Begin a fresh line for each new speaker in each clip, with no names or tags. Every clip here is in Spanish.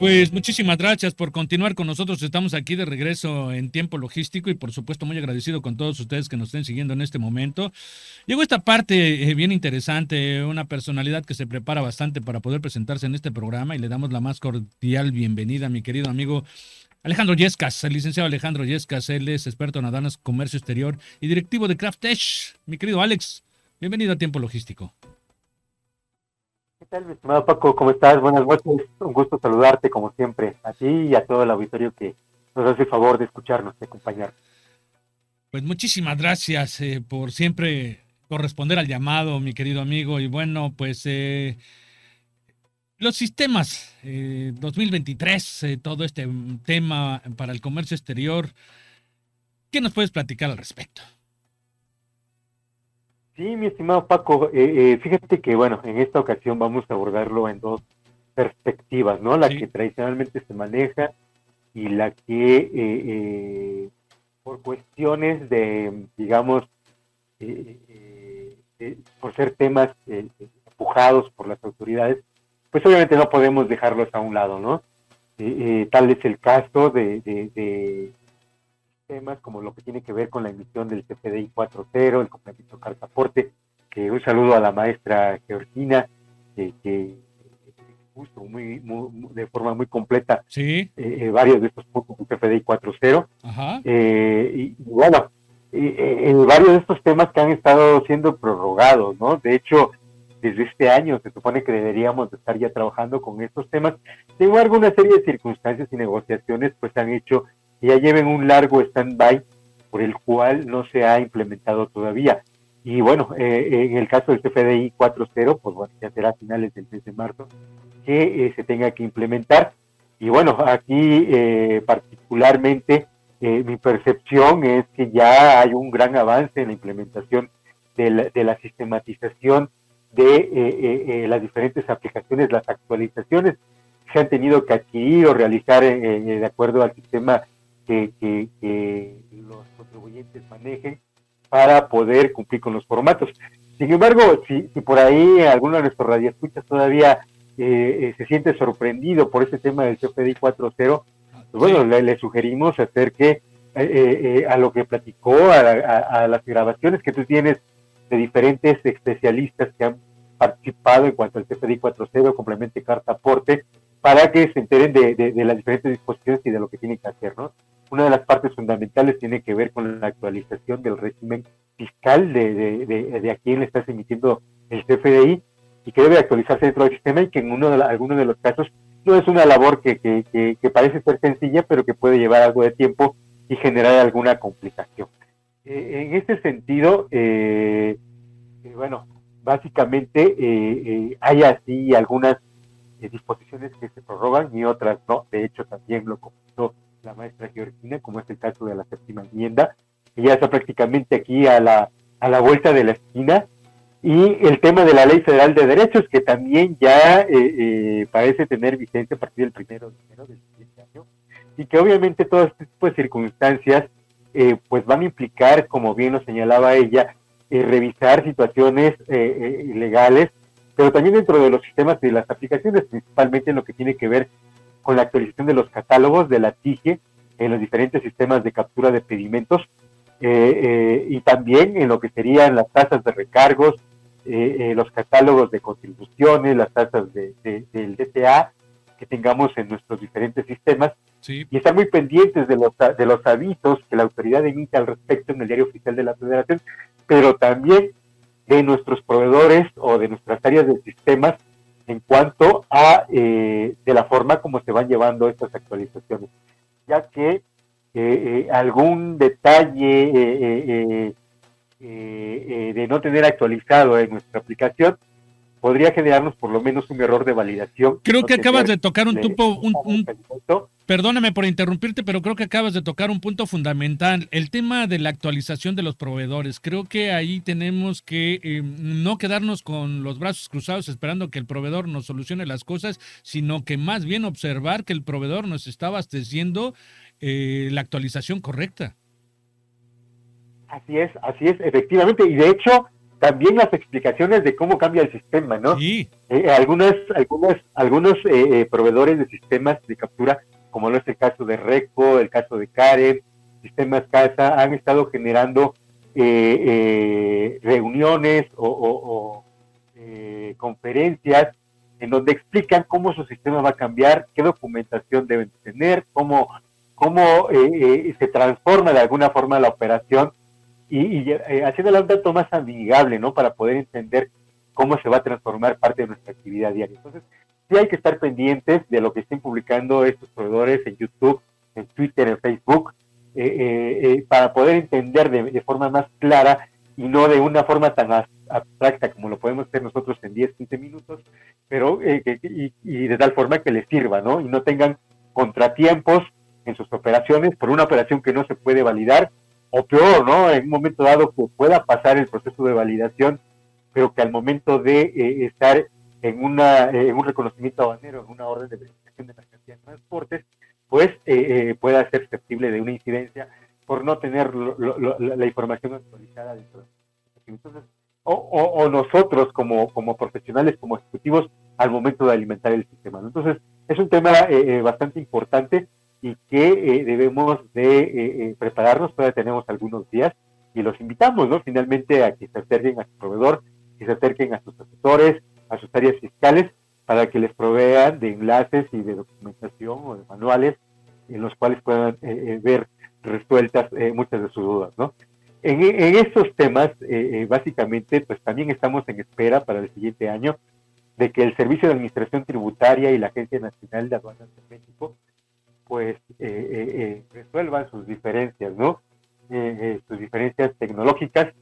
Pues muchísimas gracias por continuar con nosotros. Estamos aquí de regreso en tiempo logístico y por supuesto muy agradecido con todos ustedes que nos estén siguiendo en este momento. Llegó esta parte eh, bien interesante, una personalidad que se prepara bastante para poder presentarse en este programa y le damos la más cordial bienvenida a mi querido amigo Alejandro Yescas, el licenciado Alejandro Yescas, él es experto en aduanas, comercio exterior y directivo de Craftesh. Mi querido Alex, bienvenido a Tiempo Logístico.
¿Qué tal, mi estimado Paco? ¿Cómo estás? Buenas noches. Un gusto saludarte, como siempre, a ti y a todo el auditorio que nos hace el favor de escucharnos, de acompañarnos.
Pues muchísimas gracias eh, por siempre corresponder al llamado, mi querido amigo. Y bueno, pues eh, los sistemas 2023, eh, todo este tema para el comercio exterior, ¿qué nos puedes platicar al respecto?
Sí, mi estimado Paco, eh, eh, fíjate que, bueno, en esta ocasión vamos a abordarlo en dos perspectivas, ¿no? La que tradicionalmente se maneja y la que, eh, por cuestiones de, digamos, por ser temas empujados por las autoridades, pues obviamente no podemos dejarlos a un lado, ¿no? tal es el caso de temas como lo que tiene que ver con la emisión del CFDI 4.0, el complemento carta aporte, que un saludo a la maestra Georgina, que, que justo muy, de forma muy completa
sí.
Eh, eh, varios de estos puntos del CFDI 4.0. Eh, y, bueno, en varios de estos temas que han estado siendo prorrogados, ¿no? De hecho, desde este año se supone que deberíamos estar ya trabajando con estos temas. Sin embargo, una serie de circunstancias y negociaciones pues han hecho ya lleven un largo stand-by por el cual no se ha implementado todavía. Y bueno, eh, en el caso del CFDI 4.0, pues bueno, ya será a finales del mes de marzo que eh, se tenga que implementar. Y bueno, aquí eh, particularmente mi percepción es que ya hay un gran avance en la implementación de la, de la sistematización de las diferentes aplicaciones, las actualizaciones que se han tenido que adquirir o realizar de acuerdo al sistema que, los contribuyentes manejen para poder cumplir con los formatos. Sin embargo, si, por ahí alguno de nuestros radioescuchas todavía eh, eh, se siente sorprendido por ese tema del CFDI 4.0, pues bueno, le, sugerimos hacer que eh, a lo que platicó, a, las grabaciones que tú tienes de diferentes especialistas que han participado en cuanto al CFDI 4.0, complemente carta aporte, para que se enteren de, de, las diferentes disposiciones y de lo que tienen que hacer, ¿no? Una de las partes fundamentales tiene que ver con la actualización del régimen fiscal de, de, de, a quién le estás emitiendo el CFDI y que debe actualizarse dentro del sistema y que en uno de algunos de los casos no es una labor que, que, que, parece ser sencilla, pero que puede llevar algo de tiempo y generar alguna complicación. Eh, en este sentido, eh, eh, bueno, básicamente hay así algunas disposiciones que se prorrogan y otras no. De hecho, también lo comentó la maestra Georgina, como es el caso de la séptima enmienda, que ya está prácticamente aquí a la, a la vuelta de la esquina, y el tema de la Ley Federal de Derechos, que también ya eh, eh, parece tener vigencia a partir del primero de enero del siguiente año, y que obviamente todo este tipo de circunstancias eh, pues van a implicar, como bien lo señalaba ella, revisar situaciones legales, pero también dentro de los sistemas de las aplicaciones, principalmente en lo que tiene que ver con la actualización de los catálogos de la TIGE en los diferentes sistemas de captura de pedimentos eh, eh, y también en lo que serían las tasas de recargos, eh, los catálogos de contribuciones, las tasas de, del DTA que tengamos en nuestros diferentes sistemas. Y estar muy pendientes de los, de los avisos que la autoridad emite al respecto en el diario oficial de la Federación, pero también de nuestros proveedores o de nuestras áreas de sistemas en cuanto a eh, de la forma como se van llevando estas actualizaciones, ya que eh, eh, algún detalle de no tener actualizado en nuestra aplicación podría generarnos por lo menos un error de validación.
Creo que acabas de tocar un, tupo, un, perdóname por interrumpirte, pero creo que acabas de tocar un punto fundamental, el tema de la actualización de los proveedores. Creo que ahí tenemos que eh, no quedarnos con los brazos cruzados esperando que el proveedor nos solucione las cosas, sino que más bien observar que el proveedor nos está abasteciendo eh, la actualización correcta.
Así es, así es, efectivamente. Y de hecho, también las explicaciones de cómo cambia el sistema, ¿no? Sí. Eh, algunas, algunas, algunos eh, eh, proveedores de sistemas de captura, como lo es el caso de Reco, el caso de Karen, Sistemas Casa, han estado generando reuniones o, conferencias en donde explican cómo su sistema va a cambiar, qué documentación deben tener, cómo, cómo se transforma de alguna forma la operación y, y eh, haciéndola un tanto más amigable, ¿no? Para poder entender cómo se va a transformar parte de nuestra actividad diaria. Entonces, sí hay que estar pendientes de lo que estén publicando estos proveedores en YouTube, en Twitter, en Facebook, eh, eh, para poder entender de, forma más clara y no de una forma tan abstracta como lo podemos hacer nosotros en 10, 15 minutos, pero y, y, de tal forma que les sirva, ¿no? Y no tengan contratiempos en sus operaciones por una operación que no se puede validar o peor, ¿no? En un momento dado pueda pasar el proceso de validación, pero que al momento de eh, estar en, una, eh, en un reconocimiento aduanero, en una orden de verificación de mercancías y transportes, pues eh, pueda ser susceptible de una incidencia por no tener la información actualizada dentro de Entonces, o, o, nosotros como, como profesionales, como ejecutivos, al momento de alimentar el sistema. Entonces, es un tema bastante importante y que eh, debemos de eh, eh, prepararnos, todavía tenemos algunos días y los invitamos, ¿no? Finalmente a que se acerquen a su proveedor, que se acerquen a sus asesores, a sus áreas fiscales, para que les provean de enlaces y de documentación o de manuales en los cuales puedan ver resueltas muchas de sus dudas, ¿no? En, en estos temas, básicamente, pues también estamos en espera para el siguiente año de que el Servicio de Administración Tributaria y la Agencia Nacional de Aduanas de México pues eh, eh, eh, resuelvan sus diferencias, ¿no? sus diferencias tecnológicas,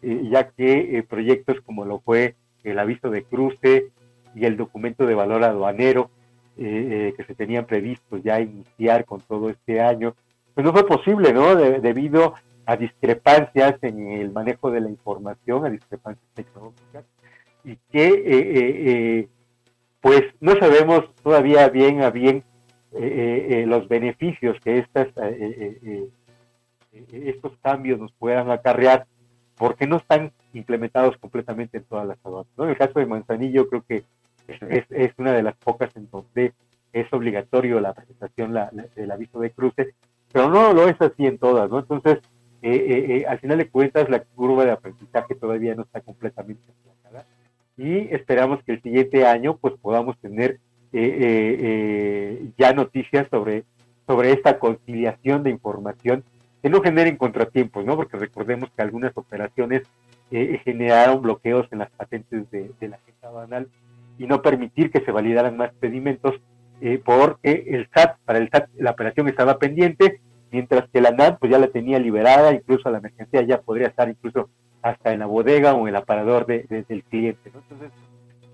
ya que proyectos como lo fue el aviso de cruce y el documento de valor aduanero que se tenían previsto ya iniciar con todo este año, pues no fue posible, ¿no? debido a discrepancias en el manejo de la información, a discrepancias tecnológicas, y que pues no sabemos todavía bien a bien eh, eh, eh, los beneficios que estas, estos cambios nos puedan acarrear, porque no están implementados completamente en todas las aduanas. En el caso de Manzanillo creo que es, una de las pocas en donde es obligatorio la presentación del aviso de cruce, pero no lo es así en todas, ¿no? Entonces, al final de cuentas, la curva de aprendizaje todavía no está completamente aplacada y esperamos que el siguiente año pues podamos tener eh, eh, eh, ya noticias sobre, sobre esta conciliación de información que no generen contratiempos, ¿no? Porque recordemos que algunas operaciones generaron bloqueos en las patentes de, la agenda banal y no permitir que se validaran más pedimentos porque el SAT, para el SAT la operación estaba pendiente, mientras que la NAT pues ya la tenía liberada, incluso la mercancía ya podría estar incluso hasta en la bodega o en el aparador de, del cliente, ¿no? Entonces,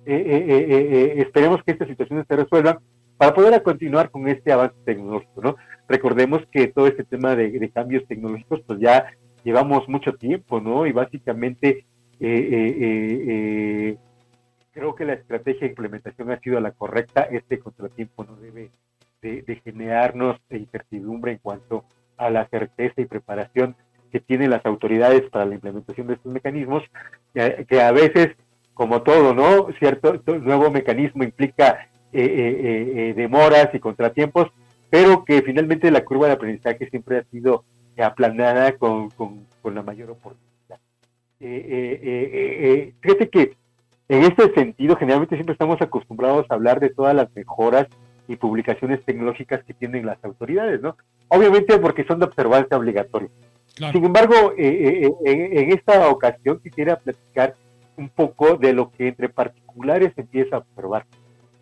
eh, eh, eh, esperemos que estas situaciones se resuelvan para poder continuar con este avance tecnológico, ¿no? Recordemos que todo este tema de, cambios tecnológicos, pues ya llevamos mucho tiempo, ¿no? Y básicamente creo que la estrategia de implementación ha sido la correcta. Este contratiempo no debe de, generarnos incertidumbre en cuanto a la certeza y preparación que tienen las autoridades para la implementación de estos mecanismos, que a veces como todo, ¿no? Cierto, nuevo mecanismo implica eh, eh, eh, demoras y contratiempos, pero que finalmente la curva de aprendizaje siempre ha sido aplanada con, con, la mayor oportunidad. fíjate que en este sentido, generalmente siempre estamos acostumbrados a hablar de todas las mejoras y publicaciones tecnológicas que tienen las autoridades, ¿no? Obviamente porque son de observancia obligatoria. Sin embargo, en esta ocasión quisiera platicar un poco de lo que entre particulares empieza a observar.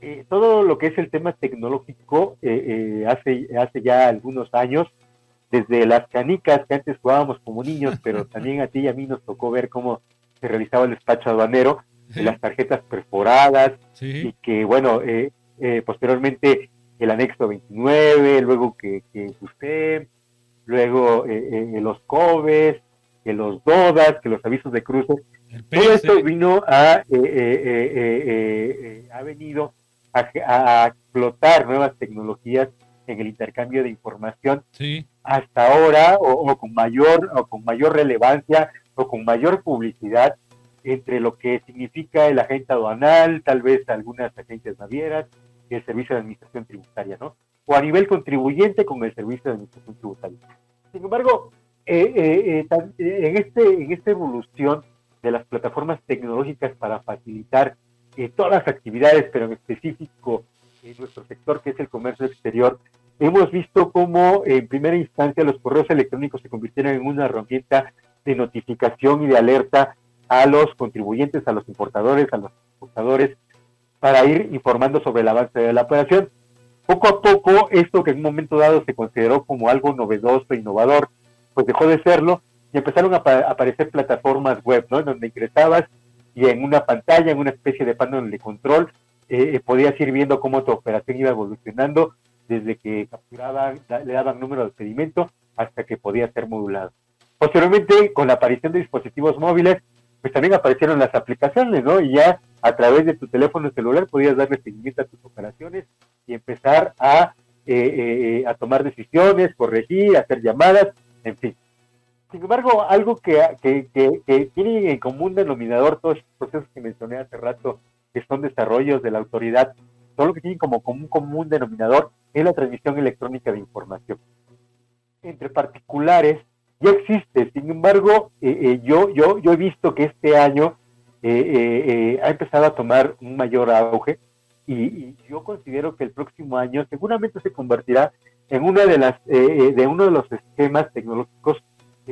Eh, todo lo que es el tema tecnológico eh, eh, hace, hace ya algunos años, desde las canicas que antes jugábamos como niños, pero también a ti y a mí nos tocó ver cómo se realizaba el despacho aduanero, las tarjetas perforadas y que, bueno, eh, eh, posteriormente el anexo 29, luego que, que usted, luego los COBES, que los DODAS, que los avisos de cruce, todo esto vino a, ha venido a, explotar nuevas tecnologías en el intercambio de información hasta ahora o, con mayor o con mayor relevancia o con mayor publicidad entre lo que significa el agente aduanal, tal vez algunas agencias navieras y el servicio de administración tributaria, ¿no? O a nivel contribuyente con el servicio de administración tributaria. Sin embargo, eh, eh, eh, en, este, en esta evolución de las plataformas tecnológicas para facilitar todas las actividades, pero en específico en nuestro sector que es el comercio exterior, hemos visto cómo en primera instancia los correos electrónicos se convirtieron en una herramienta de notificación y de alerta a los contribuyentes, a los importadores, a los exportadores, para ir informando sobre el avance de la operación. Poco a poco, esto que en un momento dado se consideró como algo novedoso, e innovador, pues dejó de serlo y empezaron a, aparecer plataformas web, ¿no? En donde ingresabas y en una pantalla, en una especie de panel de control, eh, eh, podías ir viendo cómo tu operación iba evolucionando desde que capturaban, le daban número de pedimento hasta que podía ser modulado. Posteriormente, con la aparición de dispositivos móviles, pues también aparecieron las aplicaciones, ¿no? Y ya a través de tu teléfono celular podías darle seguimiento a tus operaciones y empezar a, eh, a tomar decisiones, corregir, hacer llamadas, en fin. Sin embargo, algo que, que, que, tiene en común denominador todos estos procesos que mencioné hace rato, que son desarrollos de la autoridad, todo lo que tienen como común, común denominador es la transmisión electrónica de información. Entre particulares ya existe, sin embargo, eh, eh, yo, yo, yo he visto que este año eh, ha empezado a tomar un mayor auge y, y, yo considero que el próximo año seguramente se convertirá en una de las de uno de los esquemas tecnológicos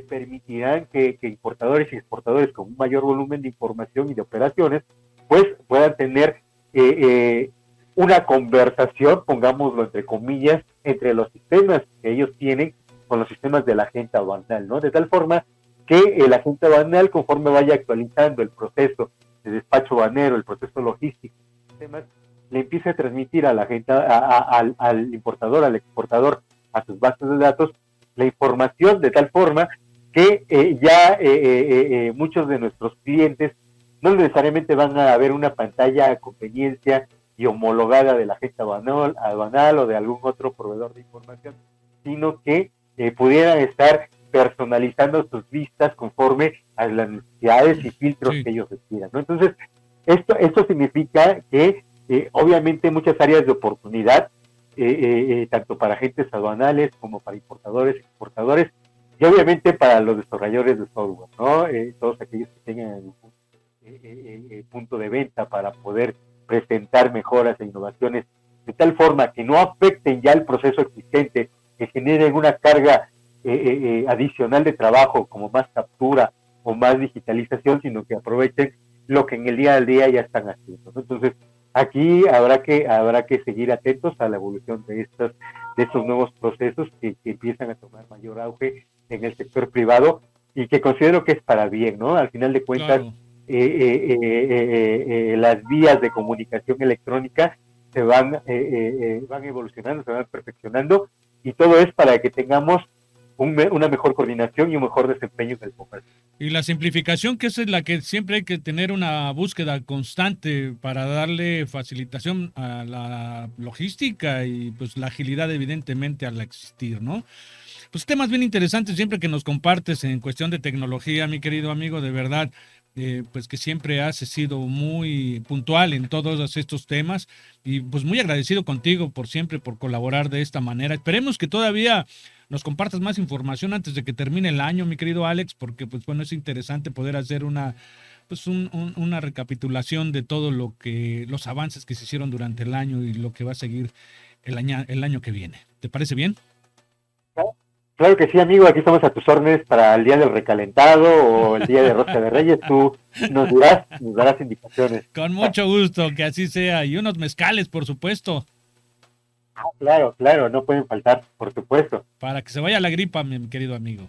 permitirán que, importadores y exportadores con un mayor volumen de información y de operaciones, pues puedan tener eh, eh, una conversación, pongámoslo entre comillas, entre los sistemas que ellos tienen con los sistemas de la agente aduanal, ¿no? De tal forma que el agente aduanal, conforme vaya actualizando el proceso de despacho banero, el proceso logístico, le empiece a transmitir a la al, al importador, al exportador, a sus bases de datos, la información de tal forma que eh, ya eh, eh, muchos de nuestros clientes no necesariamente van a ver una pantalla a conveniencia y homologada de la agencia aduanal, o de algún otro proveedor de información, sino que pudieran estar personalizando sus vistas conforme a las necesidades y filtros que ellos requieran. Entonces, esto, esto significa que obviamente muchas áreas de oportunidad eh, eh, tanto para agentes aduanales como para importadores, exportadores y obviamente para los desarrolladores de software, ¿no? Eh, todos aquellos que tengan el punto de venta para poder presentar mejoras e innovaciones de tal forma que no afecten ya el proceso existente, que generen una carga adicional de trabajo como más captura o más digitalización, sino que aprovechen lo que en el día al día ya están haciendo. Entonces, aquí habrá que habrá que seguir atentos a la evolución de estos de estos nuevos procesos que, empiezan a tomar mayor auge en el sector privado y que considero que es para bien, ¿no? Al final de cuentas, eh, eh, eh, las vías de comunicación electrónica se van van evolucionando, se van perfeccionando y todo es para que tengamos una mejor coordinación y un mejor desempeño en el comercio.
Y la simplificación, que es la que siempre hay que tener una búsqueda constante para darle facilitación a la logística y pues la agilidad evidentemente al existir, ¿no? Pues temas bien interesantes siempre que nos compartes en cuestión de tecnología, mi querido amigo, de verdad. Eh, pues que siempre has sido muy puntual en todos estos temas y pues muy agradecido contigo por siempre por colaborar de esta manera. Esperemos que todavía nos compartas más información antes de que termine el año, mi querido Alex, porque pues bueno, es interesante poder hacer una pues una recapitulación de todo lo que los avances que se hicieron durante el año y lo que va a seguir el año el año que viene. ¿Te parece bien?
Claro que sí, amigo, aquí estamos a tus órdenes para el día del recalentado o el día de Rosca de Reyes. Tú nos dirás, nos darás indicaciones.
Con mucho gusto, que así sea. Y unos mezcales, por supuesto.
Claro, claro, no pueden faltar, por supuesto.
Para que se vaya la gripa, mi querido amigo.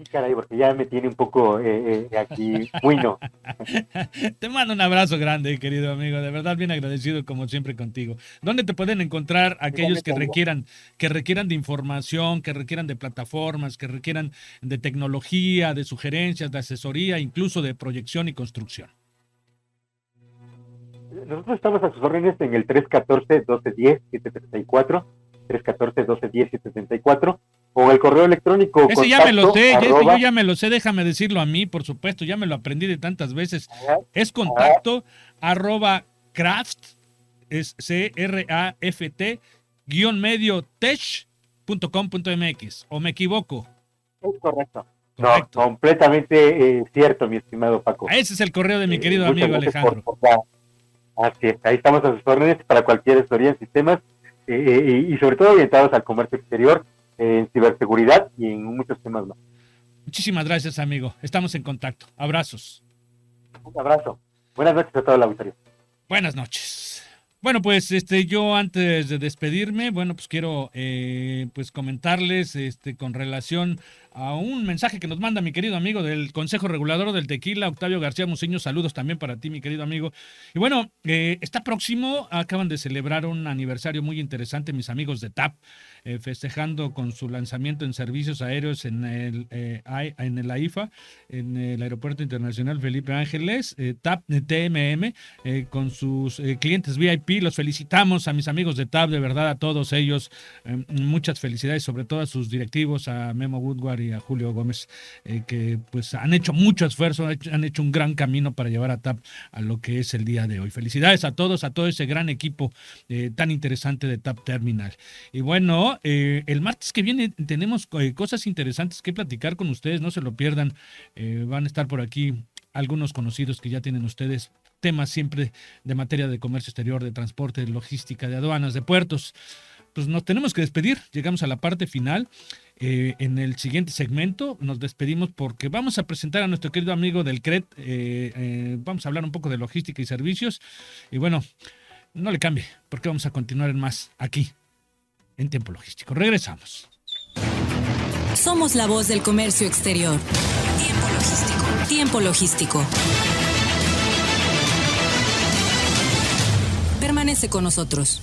Sí, caray, porque ya me tiene un poco eh, eh, aquí bueno.
te mando un abrazo grande, querido amigo. De verdad, bien agradecido como siempre contigo. ¿Dónde te pueden encontrar aquellos que requieran, que requieran de información, que requieran de plataformas, que requieran de tecnología, de sugerencias, de asesoría, incluso de proyección y construcción?
Nosotros estamos a sus órdenes en el 314-1210-734, 314-1210-734 o el correo electrónico.
Ese ya me lo sé, yo ya me lo sé, déjame decirlo a mí, por supuesto, ya me lo aprendí de tantas veces. Es contacto arroba craft, es C-R-A-F-T, guion medio tech.com.mx, o me equivoco.
Es correcto. No, completamente eh, cierto, mi estimado Paco.
Ese es el correo de mi eh, querido amigo Alejandro.
Así es, ahí estamos a sus órdenes para cualquier historia en sistemas eh, y sobre todo orientados al comercio exterior en ciberseguridad y en muchos temas más.
Muchísimas gracias, amigo. Estamos en contacto. Abrazos.
Un abrazo. Buenas noches a toda la auditoría.
Buenas noches. Bueno, pues este, yo antes de despedirme, bueno, pues quiero eh, pues comentarles este, con relación a un mensaje que nos manda mi querido amigo del Consejo Regulador del Tequila, Octavio García Museño. Saludos también para ti, mi querido amigo. Y bueno, eh, está próximo, acaban de celebrar un aniversario muy interesante, mis amigos de TAP. Eh, festejando con su lanzamiento en servicios aéreos en el, eh, en el AIFA, en el Aeropuerto Internacional Felipe Ángeles, eh, TAP TMM, con sus clientes VIP. Los felicitamos a mis amigos de TAP, de verdad a todos ellos. muchas felicidades, sobre todo a sus directivos, a Memo Woodward y a Julio Gómez, que pues han hecho mucho esfuerzo, han hecho un gran camino para llevar a TAP a lo que es el día de hoy. Felicidades a todos, a todo ese gran equipo tan interesante de TAP Terminal. Y bueno, eh, el martes que viene tenemos eh, cosas interesantes que platicar con ustedes, no se lo pierdan. Eh, van a estar por aquí algunos conocidos que ya tienen ustedes temas siempre de materia de comercio exterior, de transporte, de logística, de aduanas, de puertos. Pues nos tenemos que despedir, llegamos a la parte final. en el siguiente segmento nos despedimos porque vamos a presentar a nuestro querido amigo del CRET, vamos a hablar un poco de logística y servicios. Y bueno, no le cambie, porque vamos a continuar en más aquí en tiempo logístico. Regresamos.
Somos la voz del comercio exterior. Tiempo logístico. Tiempo logístico. Permanece con nosotros.